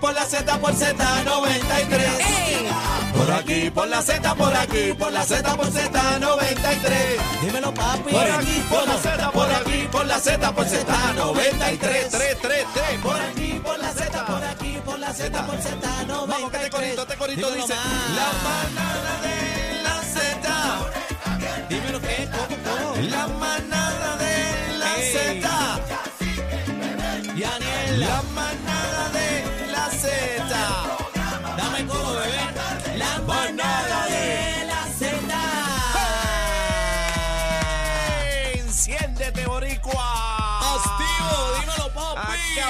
por la Z, por Z93. Por aquí, por la Z, por aquí, por la Z, por Z93. Dímelo, papi. Por aquí, por la Z, por aquí, por la Z, por Z93. 3, 3, 3, 3. Por aquí, por la Z, por aquí, por la Z, por Z93. Vamos, que este corito, este corito dice. La manada de la Z. Dímelo qué, ¿cómo, cómo? La manada de la. Z. Yaniel, La manada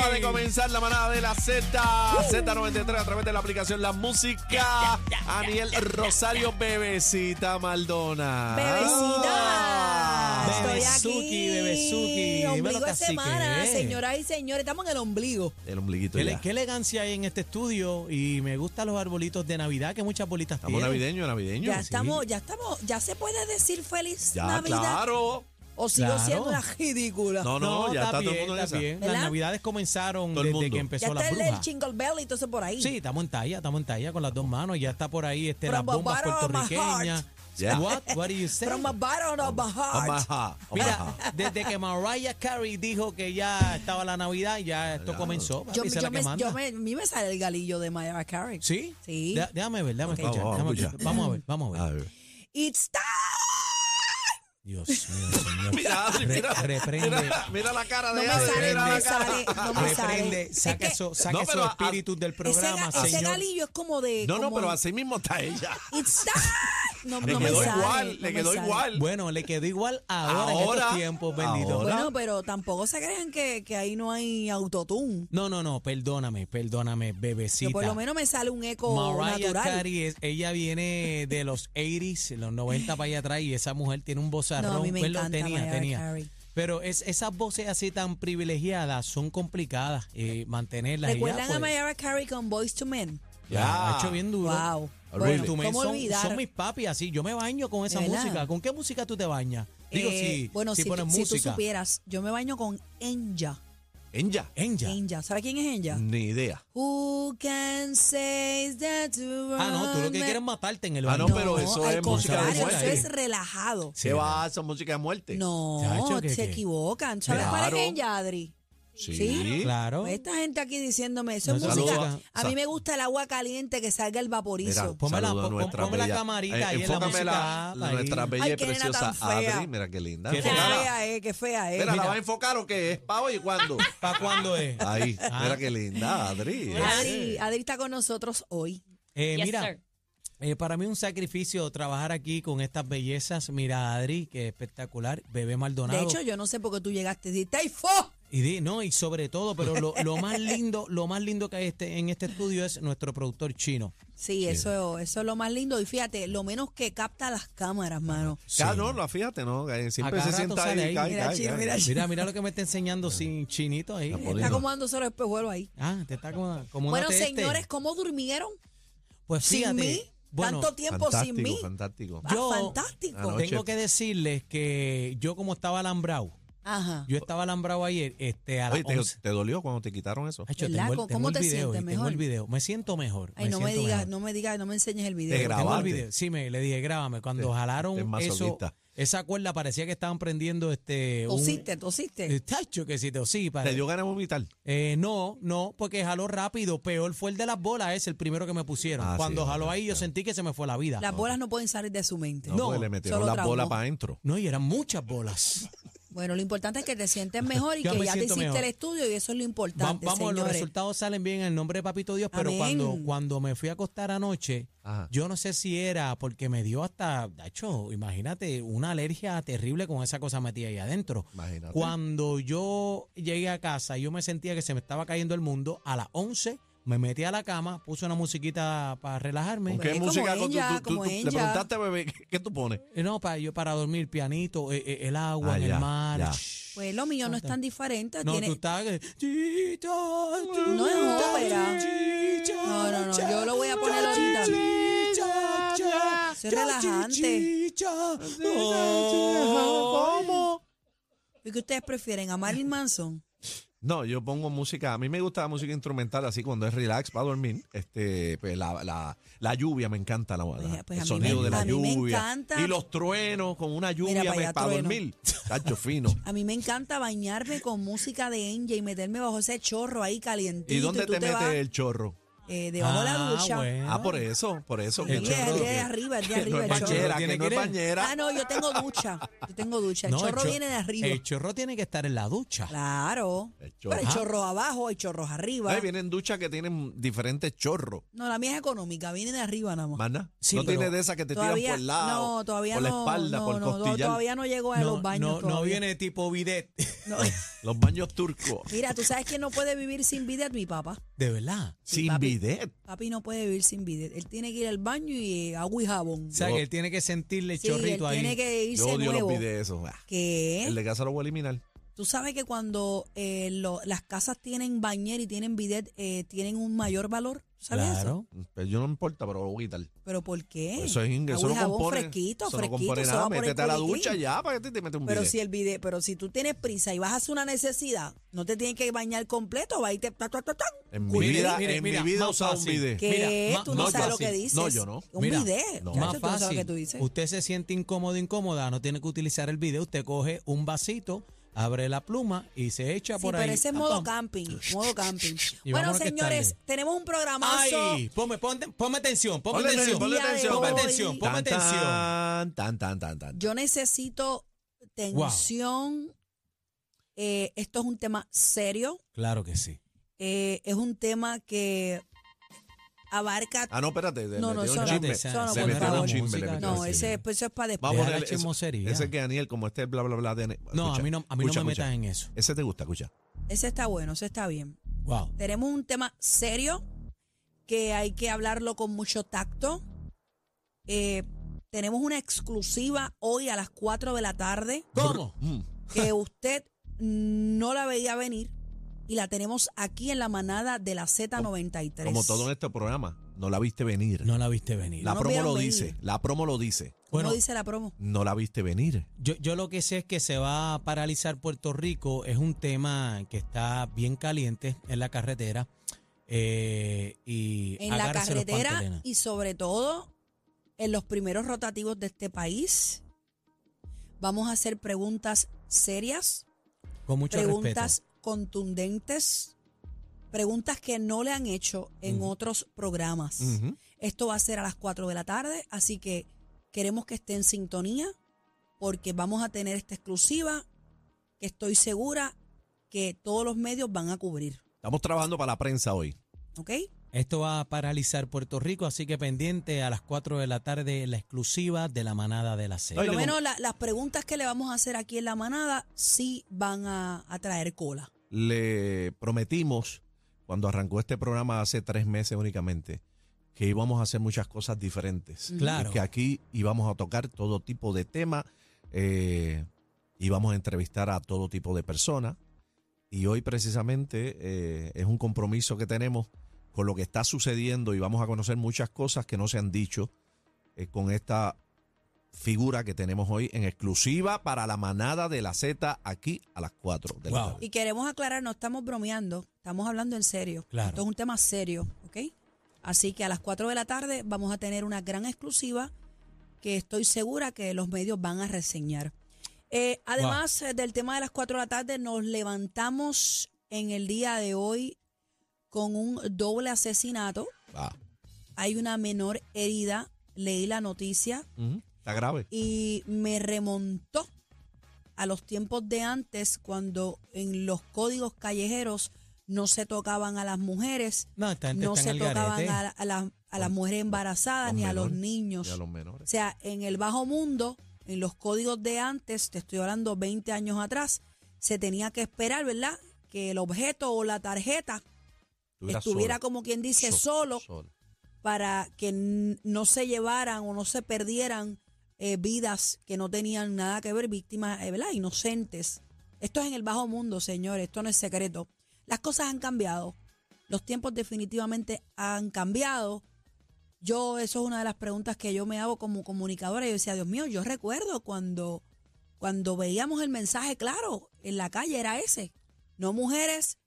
Acaba de comenzar la manada de la Z, Z93 a través de la aplicación La Música. Aniel Rosario Bebecita Maldona. Bebecita, estoy Bebezuki, bebezuki, Ombligo de semana, señoras y señores, estamos en el ombligo. El ombliguito Qué, ya. ele- qué elegancia hay en este estudio y me gustan los arbolitos de Navidad, que muchas bolitas Estamos tienen. navideños, navideños. Ya estamos, ya estamos, ya se puede decir feliz Ya, Navidad. claro. O sigo Claro. siendo una ridícula. No, no, ya está, todo el mundo en está esa. bien. ¿Verdad? Las navidades comenzaron Todo el desde mundo. que ya empezó está la el, el bruja. jingle bell y todo eso por ahí. Sí, estamos en talla, estamos en talla con las dos manos. Ya está por ahí este, las the bombas bottom of my puertorriqueñas. Yeah. What? What do you say? From the bottom of my heart. Omaha, Mira, Omaha. desde que Mariah Carey dijo que ya estaba la Navidad, ya esto comenzó. papi, Yo, esa es yo la me, que manda. yo me, a mí me sale el galillo de Mariah Carey. ¿Sí? Sí. Dé- déjame ver, déjame Ok. escuchar. Vamos, déjame vamos a escuchar. Vamos a ver, vamos a ver. A ver. It's time. Dios mío, señor. Mira, Adri, Re- mira, reprende. mira, mira la cara No de me Adri, sale, mira no la me cara. sale, no me sale. Reprende, Es saca, que eso, saca No, esos pero a- espíritus del ese, programa, ga- ese señor. galillo es como de. No, no, como- pero así mismo está ella. It's time. No, Le no me quedó sale, igual, no le me quedó sale. igual. Bueno, le quedó igual ahora, en Ahora, estos tiempos, bendito. ahora. Bueno, pero tampoco se crean que, que ahí no hay autotune. No, no, no, perdóname, perdóname, bebecita. Que por lo menos me sale un eco Mariah natural. Carey, es- ella viene de los 80s, los 90 para allá atrás, y esa mujer tiene un vozarrón. No, a mí me Bueno, encanta tenía, Mariah tenía. Carey. Pero es, esas voces así tan privilegiadas son complicadas eh, mantenerlas. y ya, ¿Recuerdan a pues, Mariah Carey con Boys to Men? Ya, ha hecho bien duro. Wow. Really? Bueno, Tú me- ¿Cómo son, olvidar? son mis papi así. Yo me baño con esa música. ¿Con qué música tú te bañas? Digo, Eh, si, bueno, si, si, pones si tú supieras, yo me baño con Enja. Enya. Enya. Enja. ¿Sabes quién es Enja? Ni idea. Who can say that Ah, no, tú lo que quieres es matarte en el Ah, baño. no, pero eso al es música de contrario, eso muerte. es relajado. ¿Qué va? Esa música de muerte. No, Chacho, ¿qué, se qué? equivocan. ¿Sabes cuál Claro. es Enja, Adri? Sí. ¿Sí? Claro. Pues Esta gente aquí diciéndome, eso es música. saluda- A mí me gusta el agua caliente, que salga el vaporizo. Mira, Ponme la- ponme la camarita Eh, ahí en la música, la- ahí. nuestra bella Ay, y preciosa tan fea. Adri. Mira qué linda. Qué fea es, qué fea es. Mira, ¿la Mira. va a enfocar o qué? ¿Es para hoy y cuándo? ¿Para cuándo es? Ahí, Ah. mira qué linda, Adri. Adri, Adri está con nosotros hoy. Eh, Yes, mira, sir. eh, para mí es un sacrificio trabajar aquí con estas bellezas. Mira, Adri, que espectacular. Bebé Maldonado. De hecho, yo no sé por qué tú llegaste y dijiste, ¡ay, fo! Y di- no, y sobre todo, pero lo, lo más lindo, lo más lindo que hay este, en este estudio es nuestro productor chino. Sí, Eso, eso es lo más lindo. Y fíjate, lo menos que capta las cámaras, mano. Ya, no, no, fíjate, ¿no? Siempre A se cada rato sienta sale ahí, ahí. cae, Mira, cae, chino, cae. mira, Mira, mira lo que me está enseñando sin chinito ahí. Está Está poniendo. acomodándose los espejuelos ahí. Ah, te está como, como Bueno, señores, ¿cómo durmieron? pues fíjate, sin mí. bueno, Tanto tiempo sin mí. fantástico. Ah, Yo- fantástico. Anoche- tengo que decirles que yo como estaba alambrado, Ajá. yo estaba alambrado ayer, este, a las Oye, ¿te, 11. te dolió cuando te quitaron eso? Ay, yo ¿Verdad? tengo el, ¿Cómo- tengo cómo el te video, sientes y tengo mejor? el video. Me siento mejor. Ay, me no me siento digas, mejor. no me digas, no me enseñes el Te video. grabó. Tengo el video. Sí, me le dije, grábame. Cuando jalaron es eso, masoquista. esa cuerda parecía que estaban prendiendo este. un- Tosiste, tosiste. Eh, Tacho, que sí, sí. ¿Te dio ganas de vomitar? Eh, no, no, porque jaló rápido. Peor fue el de las bolas, es el primero que me pusieron. Ah, Cuando sí, jaló ahí, yo sentí que se me fue la vida. Las bolas no pueden salir de su mente. No, No, porque le metieron solo las traumó. bolas para adentro. No, y eran muchas bolas. Bueno, lo importante es que te sientes mejor y que me ya te hiciste mejor. el estudio y eso es lo Va- importante, vamos, los resultados salen bien en el nombre de Papito Dios, pero Amén. cuando, cuando me fui a acostar anoche, Ajá. yo no sé si era porque me dio hasta, de hecho, imagínate, una alergia terrible con esa cosa metida ahí adentro. Imagínate. Cuando yo llegué a casa, yo me sentía que se me estaba cayendo el mundo. A las 11 me metí a la cama, puse una musiquita para relajarme. ¿Con qué como música? tú- ella, tú- tú- como tú- le ella. preguntaste, bebé, ¿qué, qué tú pones? Eh, No, para yo para dormir pianito, eh, eh, el agua Ah, en ya, el mar. ya. Shh. Pues lo mío no es tan diferente. No, tiene- tú estás. chicha, No es ópera. chicha, No, no, no, yo lo voy a poner ahorita. Eso es relajante. chicha. Oh, ¿Y qué ustedes prefieren? ¿A Marilyn Manson? No, yo pongo música, a mí me gusta la música instrumental así cuando es relax para dormir. Este, pues la, la, la lluvia me encanta, la, la- pues el sonido me- de la lluvia. Y los truenos con una lluvia Mira me- para trueno. dormir. Tacho fino. A mí me encanta bañarme con música de Enja y meterme bajo ese chorro ahí calientito. ¿Y dónde te, metes vas, el chorro? Eh, debajo de la Ah, ducha. bueno. Ah, por eso, por eso. Sí, El que- es chorro. de arriba, es de que arriba no el es chorro. bañera, Tiene que no que es ir. bañera. Ah, no, yo tengo ducha. Yo tengo ducha. El No, chorro cho- viene de arriba. El chorro tiene que estar en la ducha. Claro. El chorro. Pero hay chorros abajo, hay chorros arriba. Ay, vienen duchas que tienen diferentes chorros. No, la mía es económica, viene de arriba nada más. ¿Mana? Sí, no pero tiene de esas que te tiran por el lado, no, todavía por la no, espalda, no, por el no, costillar. todavía no llegó a No, los baños. no, no todavía. viene tipo bidet. No. Los baños turcos. Mira, ¿tú sabes quién no puede vivir sin bidet? Mi papá. De verdad. Sí, Sin papi. bidet. Papi no puede vivir sin bidet. Él tiene que ir al baño y eh, agua y jabón. O sea, Yo- que él tiene que sentirle el Sí, chorrito él ahí. tiene que irse Yo odio nuevo. los bidets esos. Ah, ¿Qué? El de casa lo voy a eliminar. Tú sabes que cuando eh, lo- las casas tienen bañera y tienen bidet, eh, tienen un mayor valor. ¿Sabes eso? Claro. Pero yo no me importa, pero lo voy a quitar. ¿Pero por qué? Eso, es, eso Agua y no jabón compone. fresquito, eso fresquito. no compone se nada. va por el Métete a la ducha ya para que te, te metes un Pero bidet. si el bidet, pero si tú tienes prisa y vas a hacer una necesidad, no te tienes que bañar completo, va a irte ta, ta, ta, ta. En mi vida, Mire, en mira, mi vida he más usado un fácil. bidet. ¿Qué? Mira, tú no sabes lo que dices. No, yo no. Un Mira, bidet. no. chacho, Más tú no sabes fácil. lo que tú dices. Usted se siente incómodo, incómoda, no tiene que utilizar el video. Usted coge un vasito, abre la pluma y se echa Sí, por ahí. pero ese es modo pam. camping, modo camping. Y bueno, señores, tenemos un programazo. Ay, ponme, ponme, ponme atención, ponme Ponle atención. de atención. Ponme atención, ponme Tan, atención. Tan, tan, tan, tan. Yo necesito tensión. Eh, esto es un tema serio. Claro que sí. Eh, es un tema que abarca. Ah, no, espérate. No, no, eso no. Eso no, se por metió favor. un chisme. le no, ese, pues, eso es para después. Vamos a poner chismosería. Ese que Daniel, como este bla, bla, bla. de- No, escucha, a mí no, a mí no me escucha. metas en eso. Ese te gusta, escucha. Ese está bueno, ese está bien. Wow. Tenemos un tema serio que hay que hablarlo con mucho tacto. Eh, tenemos una exclusiva hoy a las 4 de la tarde ¿Cómo? Que usted no la veía venir y la tenemos aquí en la manada de la Z93. Como todo en este programa, no la viste venir. No la viste venir. la no promo vieron lo venir. dice. La promo lo dice. ¿Cómo Bueno, dice la promo? No la viste venir. Yo, yo lo que sé es que se va a paralizar Puerto Rico. Es un tema que está bien caliente en la carretera. Eh, y En la agárrese los carretera pantalones. y sobre todo en los primeros rotativos de este país. Vamos a hacer preguntas serias, Con mucho preguntas contundentes, preguntas que no le han hecho en otros programas. Esto va a ser a las 4 de la tarde, así que queremos que esté en sintonía porque vamos a tener esta exclusiva que estoy segura que todos los medios van a cubrir. Estamos trabajando para la prensa hoy. ¿Ok? Esto va a paralizar Puerto Rico, así que pendiente a las 4 de la tarde la exclusiva de la manada de la C. Por lo menos la- las preguntas que le vamos a hacer aquí en la manada sí van a, a traer cola. Le prometimos, cuando arrancó este programa hace tres meses únicamente, que íbamos a hacer muchas cosas diferentes. Claro. Y que aquí íbamos a tocar todo tipo de temas, eh, íbamos a entrevistar a todo tipo de personas. Y hoy precisamente eh, es un compromiso que tenemos con lo que está sucediendo y vamos a conocer muchas cosas que no se han dicho eh, con esta figura que tenemos hoy en exclusiva para la manada de la Z aquí a las 4 de la Wow. tarde. Y queremos aclarar, no estamos bromeando, estamos hablando en serio. Claro. Esto es un tema serio, ¿ok? Así que a las 4 de la tarde vamos a tener una gran exclusiva que estoy segura que los medios van a reseñar. Eh, además eh, del tema de las 4 de la tarde, nos levantamos en el día de hoy con un doble asesinato. Ah, Hay una menor herida, leí la noticia Está grave. y me remontó a los tiempos de antes cuando en los códigos callejeros no se tocaban a las mujeres, No, no está se en el tocaban a, la- a la- a las mujeres embarazadas Los ni a los niños. Y a los O menores. sea, en el bajo mundo, en los códigos de antes, te estoy hablando 20 años atrás, se tenía que esperar, ¿verdad? Que el objeto o la tarjeta Estuviera estuviera sola. como quien dice So- solo para que no se llevaran o no se perdieran eh, vidas que no tenían nada que ver, víctimas, eh, ¿verdad? Inocentes. Esto es en el bajo mundo, señores, esto no es secreto. Las cosas han cambiado. Los tiempos definitivamente han cambiado. Yo, eso es una de las preguntas que yo me hago como comunicadora. Yo decía, Dios mío, yo recuerdo cuando cuando veíamos el mensaje claro en la calle era ese. No mujeres,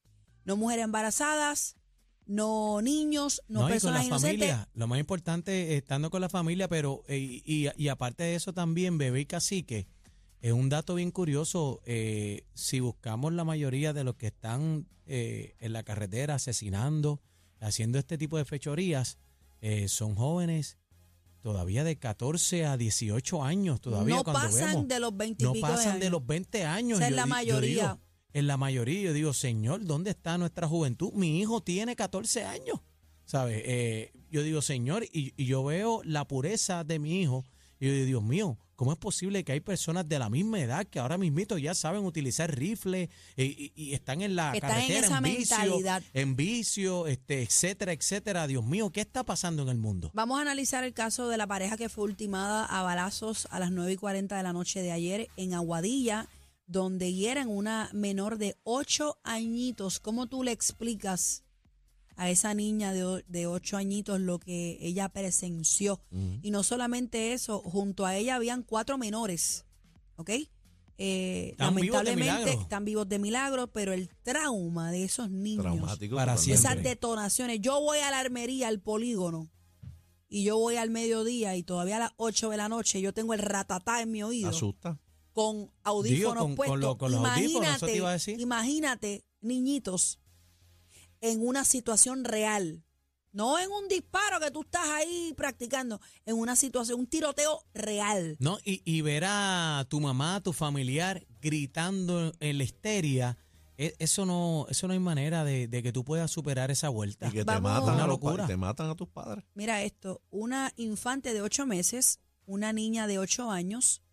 no mujeres embarazadas, no niños, no, No, y con personas la inocentes. familia. Lo más importante es estando con la familia, pero eh, y, y aparte de eso también, bebé y cacique, es un dato bien curioso. eh, si buscamos la mayoría de los que están eh, en la carretera asesinando, haciendo este tipo de fechorías, eh, son jóvenes todavía de 14 a 18 años todavía no cuando pasan vemos. de los 20 y no pico pasan de los 20 años. Esa es Yo la mayoría. En la mayoría, yo digo, Señor, ¿dónde está nuestra juventud? Mi hijo tiene 14 años, ¿sabes? Eh, yo digo, Señor, y, y yo veo la pureza de mi hijo, y yo digo, Dios mío, ¿cómo es posible que hay personas de la misma edad que ahora mismito ya saben utilizar rifles eh, y, y están en la Están en carretera esa vicio, mentalidad. en vicio, este, etcétera, etcétera? Dios mío, ¿qué está pasando en el mundo? Vamos a analizar el caso de la pareja que fue ultimada a balazos a las 9 y 40 de la noche de ayer en Aguadilla, donde hieren una menor de 8 añitos. ¿Cómo tú le explicas a esa niña de, de 8 añitos lo que ella presenció? Y no solamente eso, junto a ella habían cuatro menores, ¿ok? Eh, vivos lamentablemente están vivos de milagro, pero el trauma de esos niños. Para esas detonaciones. Yo voy a la armería, al polígono, y yo voy al mediodía y todavía a las 8 de la noche yo tengo el ratatá en mi oído Asusta. Con audífonos con- con puestos. lo- con los audífonos, eso imagínate, te iba a decir. imagínate, niñitos, en una situación real. No en un disparo que tú estás ahí practicando, en una situación, un tiroteo real. No, y, y ver a tu mamá, a tu familiar gritando en la histeria, e- eso no, eso no hay manera de, de que tú puedas superar esa vuelta. Y que te matan, Una a los pa- locura. te matan a tus padres. Mira esto, una infante de 8 meses, una niña de 8 años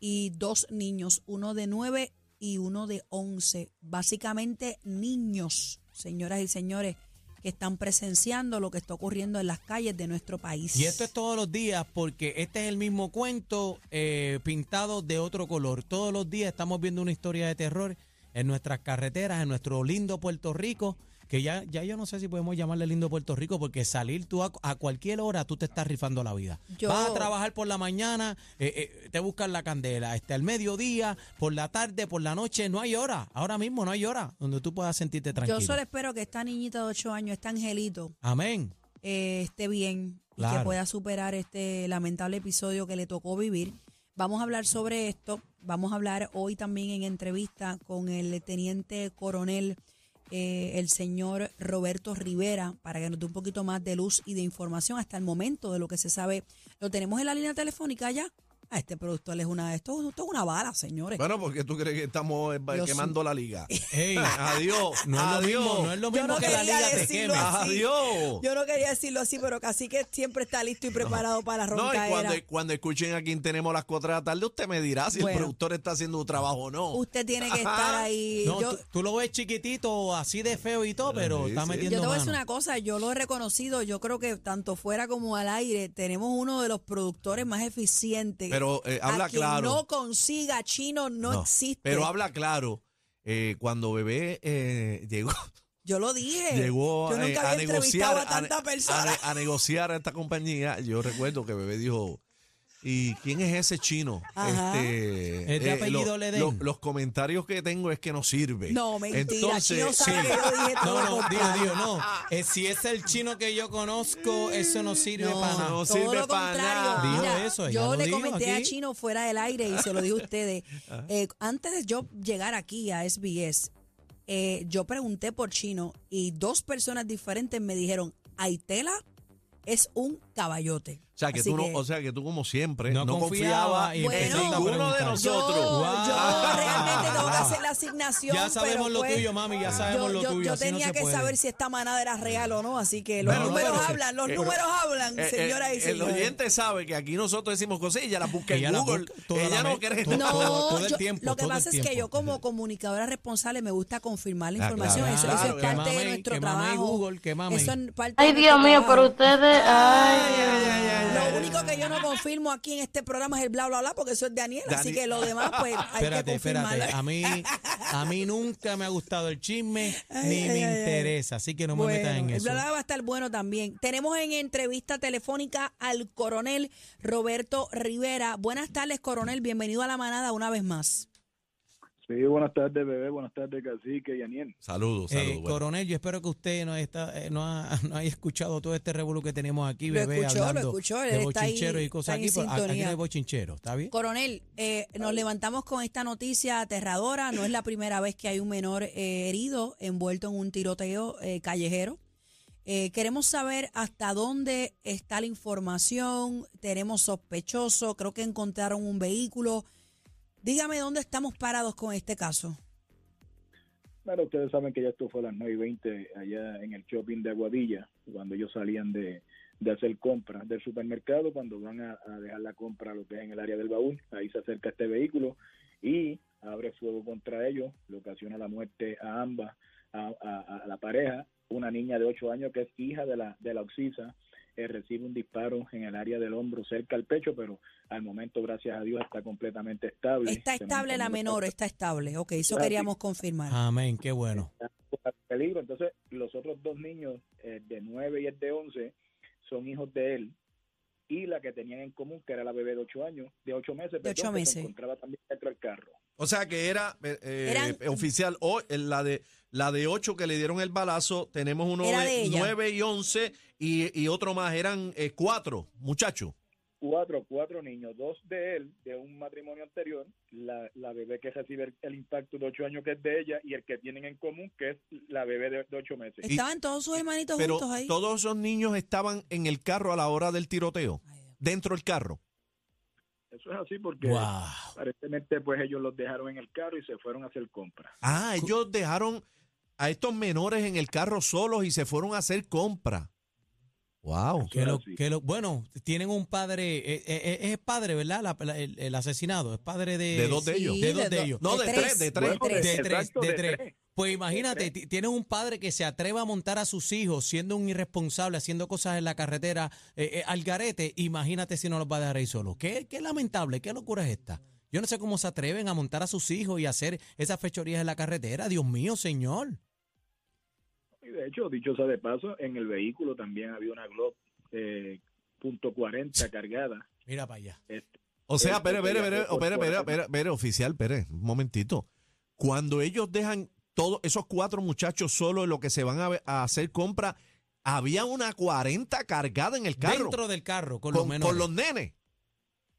y dos niños, uno de 9 y uno de 11. Básicamente niños, señoras y señores, que están presenciando lo que está ocurriendo en las calles de nuestro país. Y esto es todos los días porque este es el mismo cuento eh, pintado de otro color. Todos los días estamos viendo una historia de terror en nuestras carreteras, en nuestro lindo Puerto Rico, que ya, ya yo no sé si podemos llamarle lindo Puerto Rico porque salir tú a, a cualquier hora tú te estás rifando la vida. Yo- Vas a trabajar por la mañana, eh, eh, te buscan la candela, este, al mediodía, por la tarde, por la noche, no hay hora. Ahora mismo no hay hora donde tú puedas sentirte tranquilo. Yo solo espero que esta niñita de 8 años, este angelito, Amén. eh, esté bien y que pueda superar este lamentable episodio que le tocó vivir. Vamos a hablar sobre esto. Vamos a hablar hoy también en entrevista con el teniente coronel, eh, el señor Roberto Rivera, para que nos dé un poquito más de luz y de información hasta el momento de lo que se sabe. Lo tenemos en la línea telefónica ya. A este productor es una, esto, esto es una bala, señores. Bueno, porque tú crees que estamos eh, Yo quemando la liga. Ey, Adiós. no es lo adiós. mismo, no es lo Yo mismo no que la quería liga te decirlo queme. así. Adiós. Yo no quería decirlo así, pero casi que siempre está listo y preparado para la No, y cuando, cuando escuchen a quien tenemos las 4 de la tarde, usted me dirá si Bueno. el productor está haciendo un trabajo o no. Usted tiene que estar ahí. No, yo, tú, tú lo ves chiquitito, así de feo y todo, pero Sí, está sí. metiendo yo te voy a decir una cosa, yo lo he reconocido, yo creo que tanto fuera como al aire, tenemos uno de los productores más eficientes. Pero, eh, habla a quien claro. no consiga chino no, No, existe. Pero habla claro. eh, cuando bebé eh, llegó, yo lo dije. llegó yo nunca a había negociar a ne- tanta persona. ne- a negociar a esta compañía, yo recuerdo que bebé dijo, ¿y quién es ese chino? Ajá. Este, ¿Es de apellido Ledén? los comentarios que tengo es que no sirve. No, mentira, Entonces, Chino sabe sí. que yo dije todo No, lo no, digo, contrario. digo, no. Eh, si es el chino que yo conozco, eso no sirve No, para nada. no todo sirve lo pa' contrario. nada. Dijo Mira, eso, ella yo lo le dijo comenté a. Chino fuera del aire y se lo dije a ustedes. Eh, antes de yo llegar aquí a SBS, eh, yo pregunté por Chino y dos personas diferentes me dijeron, Aitela es un caballote. O sea, que Así tú no, o sea, que tú como siempre No no, confiaba confiabas y Bueno, a ninguno de preguntar. nosotros. Yo, Wow. yo realmente tengo que hacer la asignación. Ya sabemos pero lo pues, tuyo, mami, ya sabemos yo, lo yo- tuyo, Yo no tenía que puede. saber si esta manada era real o no, así que los Bueno, números pero- hablan, los eh, números hablan, Eh, eh, señoras y El oyente sabe que aquí nosotros decimos cosas y ella las busca Ella en Google. busca toda ella la no cree. todo- No, todo el yo- tiempo, lo que pasa es que yo como comunicadora responsable me gusta confirmar la información. eso, es parte de nuestro trabajo. Eso es parte Ay, Dios mío, pero ustedes. Ay, Lo único que yo no confirmo aquí en este programa es el bla bla bla porque eso es Daniel, así que lo demás pues hay Espérate, que confirmarlo. espérate. A mí, A mí nunca me ha gustado el chisme, ni Ay, me ay, interesa, así que no me metas en el eso. bla va a estar bueno también. Tenemos en entrevista telefónica al coronel Roberto Rivera. Buenas tardes, coronel. Bienvenido a la manada una vez más. Sí, buenas tardes, bebé. Buenas tardes, cacique y Aniel. Saludos, Eh, saludos. bueno. coronel, yo espero que usted no, está, eh, no, ha, no haya escuchado todo este revuelo que tenemos aquí, Lo bebé, escuchó, lo hablando escuchó, él de ahí- y cosas aquí. pero Aquí no hay bochinchero, ¿está bien? Coronel, eh, nos levantamos con esta noticia aterradora. No es la primera vez que hay un menor eh, herido envuelto en un tiroteo eh, callejero. Eh, queremos saber hasta dónde está la información. Tenemos sospechoso. Creo que encontraron un vehículo. Dígame dónde estamos parados con este caso. Bueno, ustedes saben que ya esto fue a las 9 y 20 allá en el shopping de Aguadilla, cuando ellos salían de, de hacer compras del supermercado, cuando van a, dejar la compra lo que es en el área del baúl. Ahí se acerca este vehículo y abre fuego contra ellos, le ocasiona la muerte a ambas, a la pareja, una niña de 8 años que es hija de la, de la Oxisa, eh, recibe un disparo en el área del hombro cerca al pecho, pero al momento, gracias a Dios, está completamente estable. Está estable la menor, está estable. Ok, eso Claro. queríamos confirmar. Amén, qué bueno. peligro. Entonces, los otros dos niños, el de 9 y el de 11, son hijos de él. Y la que tenían en común, que era la bebé de 8 años, de 8 meses, De perdón, ocho que meses. se encontraba también dentro del carro. O sea que era eh, eh, Eran- oficial. O, eh, la de la de 8 que le dieron el balazo, tenemos uno Era de de ella. 9 y 11 y, y otro más. Eran eh, cuatro muchachos. Cuatro, cuatro niños, dos de él, de un matrimonio anterior, la, la bebé que recibe el, el impacto de 8 años, que es de ella, y el que tienen en común, que es la bebé de, de 8 meses. Estaban todos sus hermanitos Pero juntos ahí. todos esos niños estaban en el carro a la hora del tiroteo. Ay, Dios. Dentro del carro. Eso es así porque Wow. aparentemente pues ellos los dejaron en el carro y se fueron a hacer compras. Ah, ellos dejaron a estos menores en el carro solos y se fueron a hacer compra. Wow. Que lo- así. que lo- bueno, tienen un padre, eh, eh, eh, es padre, ¿verdad? La- la- el, el asesinado, es padre de, De dos de ellos. Sí, De dos de ellos. No, de tres, de tres. Bueno, De tres, de de tres. tres. Pues imagínate, tienes un padre que se atreve a montar a sus hijos siendo un irresponsable, haciendo cosas en la carretera eh, eh, al garete. Imagínate si no los va a dejar ahí solos. ¿Qué, qué lamentable, qué locura es esta. Yo no sé cómo se atreven a montar a sus hijos y hacer esas fechorías en la carretera. Dios mío, señor. Y de hecho, dicho sea de paso, en el vehículo también había una Glock eh, punto .40 cargada. Mira para allá. Este, O sea, Esto espere, espere, sería espere, por- espere, por- espere, espere, espere, oficial, espere, un momentito. Cuando ellos dejan todos esos cuatro muchachos solos en lo que se van a, hacer compra, había una 40 cargada en el carro Dentro del carro, con, los con, menores. con los nenes.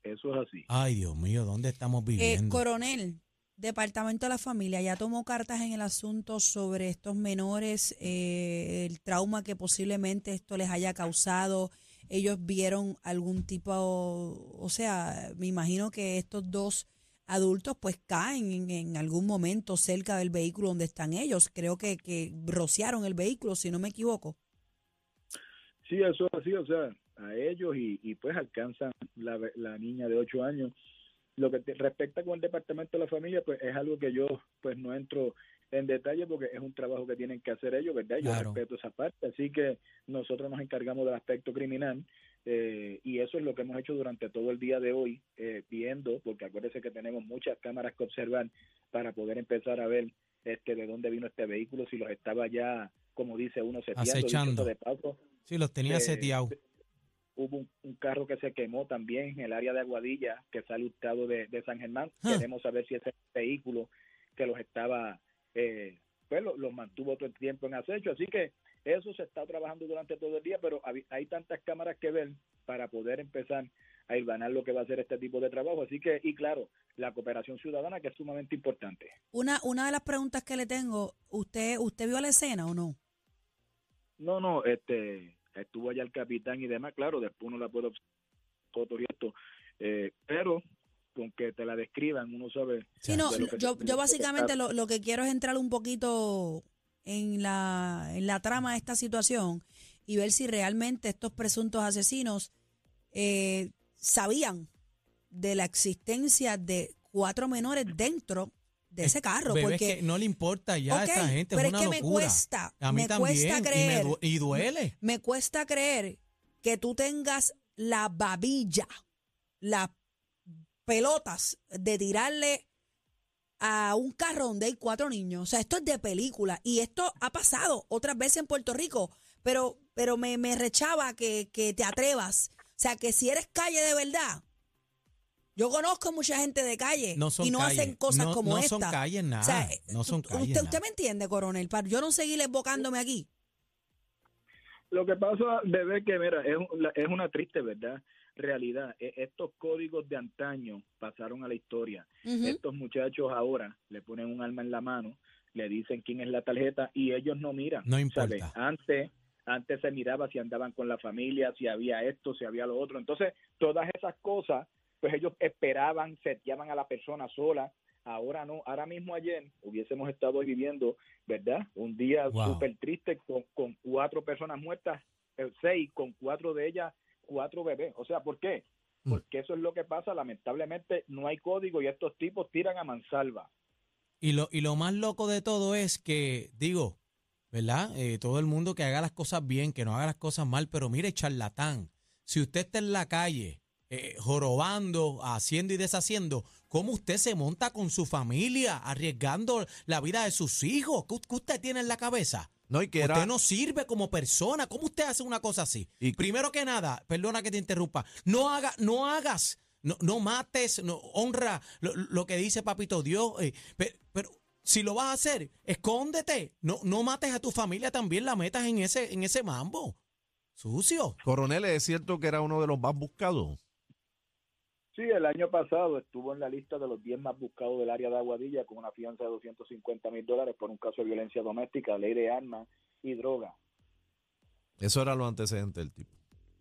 eso es así. Ay, Dios mío, ¿dónde estamos Eh, viviendo? coronel, Departamento de la Familia, ¿ya tomó cartas en el asunto sobre estos menores, eh, el trauma que posiblemente esto les haya causado? ¿Ellos vieron algún tipo, o sea, me imagino que estos dos adultos pues caen en, algún momento cerca del vehículo donde están ellos? Creo que, que rociaron el vehículo, si no me equivoco. Sí, eso es así, o sea, a ellos y, y pues alcanzan la, la niña de 8 años. Lo que te- respecta con el departamento de la familia, pues es algo que yo pues no entro en detalle porque es un trabajo que tienen que hacer ellos, ¿verdad? Yo Claro. respeto esa parte, así que nosotros nos encargamos del aspecto criminal eh, y eso es lo que hemos hecho durante todo el día de hoy, eh, viendo, porque acuérdense que tenemos muchas cámaras que observar para poder empezar a ver este de dónde vino este vehículo, si los estaba ya, como dice uno, seteando, Acechando. de paso, Sí, los tenía eh, seteados. Hubo un, un carro que se quemó también en el área de Aguadilla, que sale hurtado de, de San Germán. Ah. Queremos saber si ese vehículo que los estaba, eh, pues lo- los mantuvo todo el tiempo en acecho. Así que eso se está trabajando durante todo el día, pero hay tantas cámaras que ver para poder empezar a ganar lo que va a ser este tipo de trabajo. Así que, y claro, la cooperación ciudadana que es sumamente importante. Una, una de las preguntas que le tengo, ¿usted, usted vio la escena o no? No, no, este, estuvo allá el capitán y demás, claro, después uno la puede y esto, eh, pero con que te la describan, uno sabe. Sí, no, de lo que yo, se- yo básicamente lo lo, lo que quiero es entrar un poquito en la, en la trama de esta situación y ver si realmente estos presuntos asesinos eh, sabían de la existencia de cuatro menores dentro de ese carro. Bebé, es porque, que no le importa ya a esta gente, pero es es una que me locura. cuesta, a mí me también, cuesta y me creer. y duele. me cuesta creer que tú tengas la babilla, las pelotas de tirarle a un carro donde hay cuatro niños. O sea, esto es de película. Y esto ha pasado otras veces en Puerto Rico. Pero, pero me, me rechaba que, que te atrevas. O sea, que si eres calle de verdad. Yo conozco mucha gente de calle No son y no calles. hacen cosas No- como no esta. son calles nada. O sea, No son usted- calles usted, nada. me entiende, coronel, para yo no seguir evocándome aquí. Lo que pasa, bebé, que mira, es, un- la- es una triste verdad, realidad. E- Estos códigos de antaño pasaron a la historia. Estos muchachos ahora le ponen un arma en la mano, le dicen quién es la tarjeta y ellos no miran. No ¿sabe? importa. Antes, antes se miraba si andaban con la familia, si había esto, si había lo otro. Entonces, todas esas cosas, pues ellos esperaban, seteaban a la persona sola. Ahora no, ahora mismo ayer hubiésemos estado viviendo, ¿verdad? Un día Wow. súper triste con, con cuatro personas muertas, eh, seis, con cuatro de ellas, cuatro bebés. O sea, ¿por qué? Mm. Porque eso es lo que pasa. Lamentablemente no hay código y estos tipos tiran a mansalva. Y lo, y lo más loco de todo es que, digo, ¿verdad? Eh, todo el mundo que haga las cosas bien, que no haga las cosas mal, pero mire, charlatán, si usted está en la calle eh, jorobando, haciendo y deshaciendo, ¿cómo usted se monta con su familia, arriesgando la vida de sus hijos? ¿Qué, qué usted tiene en la cabeza? No, y que era. Usted no sirve como persona. ¿Cómo usted hace una cosa así? Y- Primero que nada, perdona que te interrumpa, no haga, no hagas, no, no mates, no honra lo, lo que dice Papito Dios, eh, pe- pero, si lo vas a hacer, escóndete, no, no mates a tu familia también, la metas en ese, en ese mambo. Sucio. Coronel, ¿es cierto que era uno de los más buscados? Sí, el año pasado estuvo en la lista de los 10 más buscados del área de Aguadilla con una fianza de 250 mil dólares por un caso de violencia doméstica, ley de armas y droga. Eso era los antecedentes del tipo,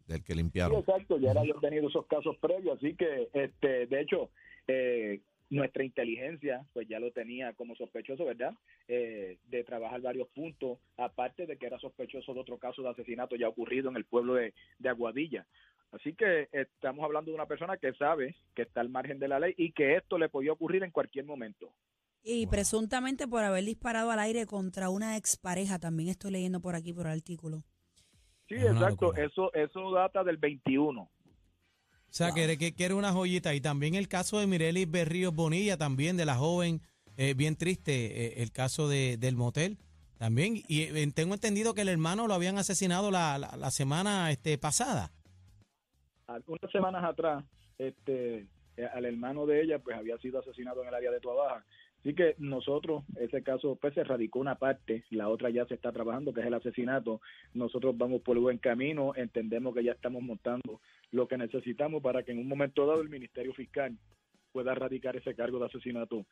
del que Sí, limpiaron. exacto, ya era habían tenido esos casos previos, así que, este, de hecho, eh, nuestra inteligencia, pues ya lo tenía como sospechoso, ¿verdad? Eh, de trabajar varios puntos, aparte de que era sospechoso de otro caso de asesinato ya ocurrido en el pueblo de, de Aguadilla. Así que estamos hablando de una persona que sabe que está al margen de la ley y que esto le podía ocurrir en cualquier momento. Y presuntamente por haber disparado al aire contra una expareja, también estoy leyendo por aquí por el artículo. Sí, Es exacto. Eso eso data del 21. O sea, que, que, que era una joyita. Y también el caso de Mirelis Berríos Bonilla, también de la joven, eh, bien triste, eh, el caso de, del motel. También, y eh, tengo entendido que el hermano lo habían asesinado la, la, la semana este, pasada. Unas semanas atrás, este, eh, al hermano de ella, pues había sido asesinado en el área de Tuabaja. Así que nosotros, ese caso, pues se radicó una parte, la otra ya se está trabajando, que es el asesinato. Nosotros vamos por buen camino, entendemos que ya estamos montando lo que necesitamos para que en un momento dado el Ministerio Fiscal pueda radicar ese cargo de asesinato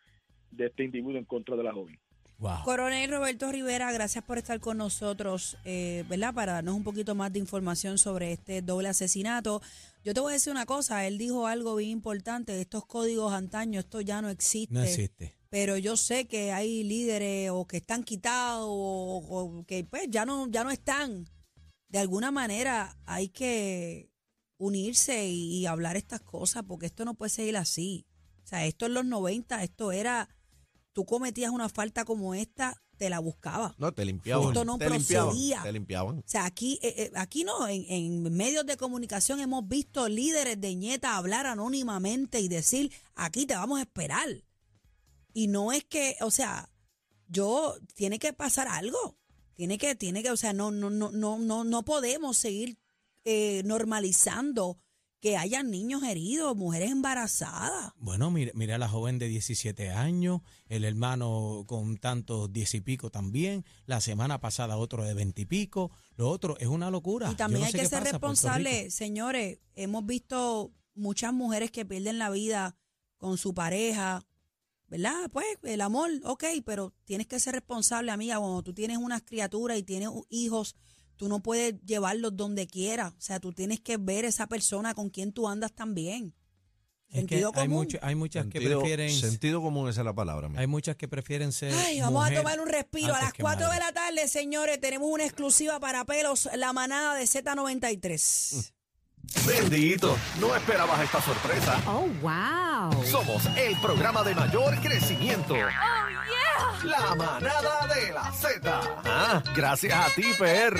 de este individuo en contra de la joven. Wow. Coronel Roberto Rivera, gracias por estar con nosotros, eh, ¿verdad? Para darnos un poquito más de información sobre este doble asesinato. Yo te voy a decir una cosa, él dijo algo bien importante, estos códigos antaños, esto ya no existe. No existe. Pero yo sé que hay líderes o que están quitados o, o que pues ya no, ya no están. De alguna manera hay que unirse y, y hablar estas cosas porque esto no puede seguir así. O sea, esto en los 90, esto era, tú cometías una falta como esta, te la buscaba. No, te limpiaban. Esto no te limpiaban. procedía. Te limpiaban. O sea, aquí, eh, eh, aquí no, en, en medios de comunicación hemos visto líderes de ñeta hablar anónimamente y decir, aquí te vamos a esperar. Y no es que, o sea, yo, tiene que pasar algo. Tiene que, tiene que, o sea, no, no, no, no, no, no podemos seguir eh, normalizando que hayan niños heridos, mujeres embarazadas. Bueno, mira, mira a la joven de 17 años, el hermano con tantos diez y pico también, la semana pasada otro de 20 y pico, lo otro es una locura. Y también no hay que ser responsables, señores. Hemos visto muchas mujeres que pierden la vida con su pareja, ¿verdad? Pues el amor, ok, pero tienes que ser responsable, amiga. Cuando tú tienes unas criaturas y tienes hijos, tú no puedes llevarlos donde quiera. O sea, tú tienes que ver esa persona con quien tú andas también. Es que Sentido hay, común. mucho- hay muchas que prefieren sentido común esa es la palabra. mira. hay muchas que prefieren ser Ay, vamos mujer a tomar un respiro. A las que 4 de la tarde, señores, tenemos una exclusiva para pelos, la manada de Z93. Bendito, no esperabas esta sorpresa. Oh, wow. Somos el programa de mayor crecimiento. La manada de la Z. Ah, gracias a ti, PR.